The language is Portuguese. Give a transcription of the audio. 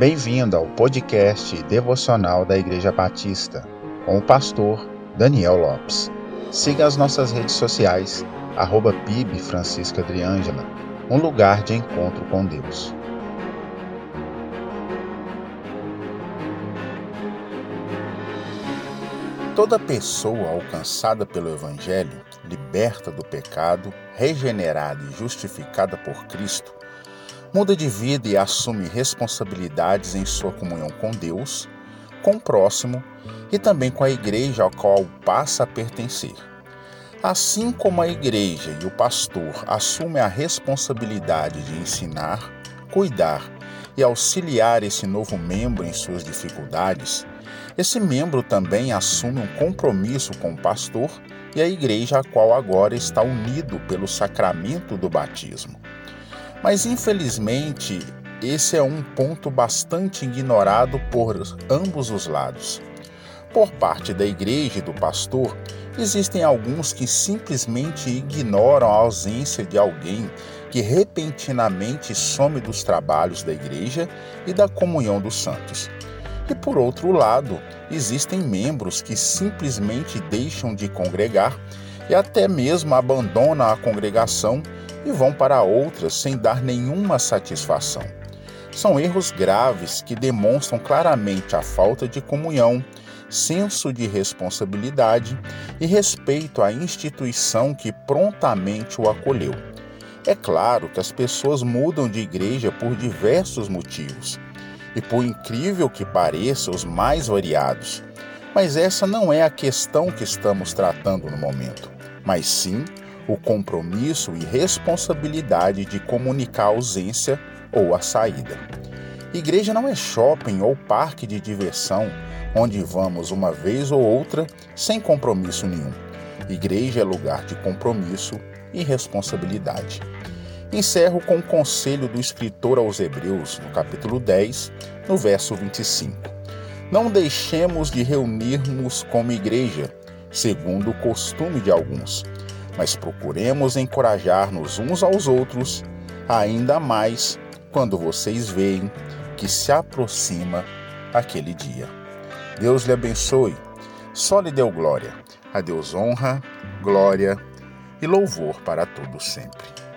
Bem-vindo ao podcast devocional da Igreja Batista, com o pastor Daniel Lopes. Siga as nossas redes sociais, arroba PIB Francisca Adriângela, um lugar de encontro com Deus. Toda pessoa alcançada pelo Evangelho, liberta do pecado, regenerada e justificada por Cristo, muda de vida e assume responsabilidades em sua comunhão com Deus, com o próximo e também com a igreja ao qual passa a pertencer. Assim como a igreja e o pastor assumem a responsabilidade de ensinar, cuidar e auxiliar esse novo membro em suas dificuldades, esse membro também assume um compromisso com o pastor e a igreja a qual agora está unido pelo sacramento do batismo. Mas infelizmente, esse é um ponto bastante ignorado por ambos os lados. Por parte da igreja e do pastor, existem alguns que simplesmente ignoram a ausência de alguém que repentinamente some dos trabalhos da igreja e da comunhão dos santos. E por outro lado, existem membros que simplesmente deixam de congregar e até mesmo abandonam a congregação e vão para outras sem dar nenhuma satisfação. São erros graves que demonstram claramente a falta de comunhão, senso de responsabilidade e respeito à instituição que prontamente o acolheu. É claro que as pessoas mudam de igreja por diversos motivos, e por incrível que pareça, os mais variados. Mas essa não é a questão que estamos tratando no momento, mas sim o compromisso e responsabilidade de comunicar a ausência ou a saída. Igreja não é shopping ou parque de diversão onde vamos uma vez ou outra sem compromisso nenhum. Igreja é lugar de compromisso e responsabilidade. Encerro com o conselho do escritor aos Hebreus, no capítulo 10, no verso 25. Não deixemos de reunirmos como igreja, segundo o costume de alguns, mas procuremos encorajar-nos uns aos outros, ainda mais quando vocês veem que se aproxima aquele dia. Deus lhe abençoe, só lhe deu glória. A Deus honra, glória e louvor para todos sempre.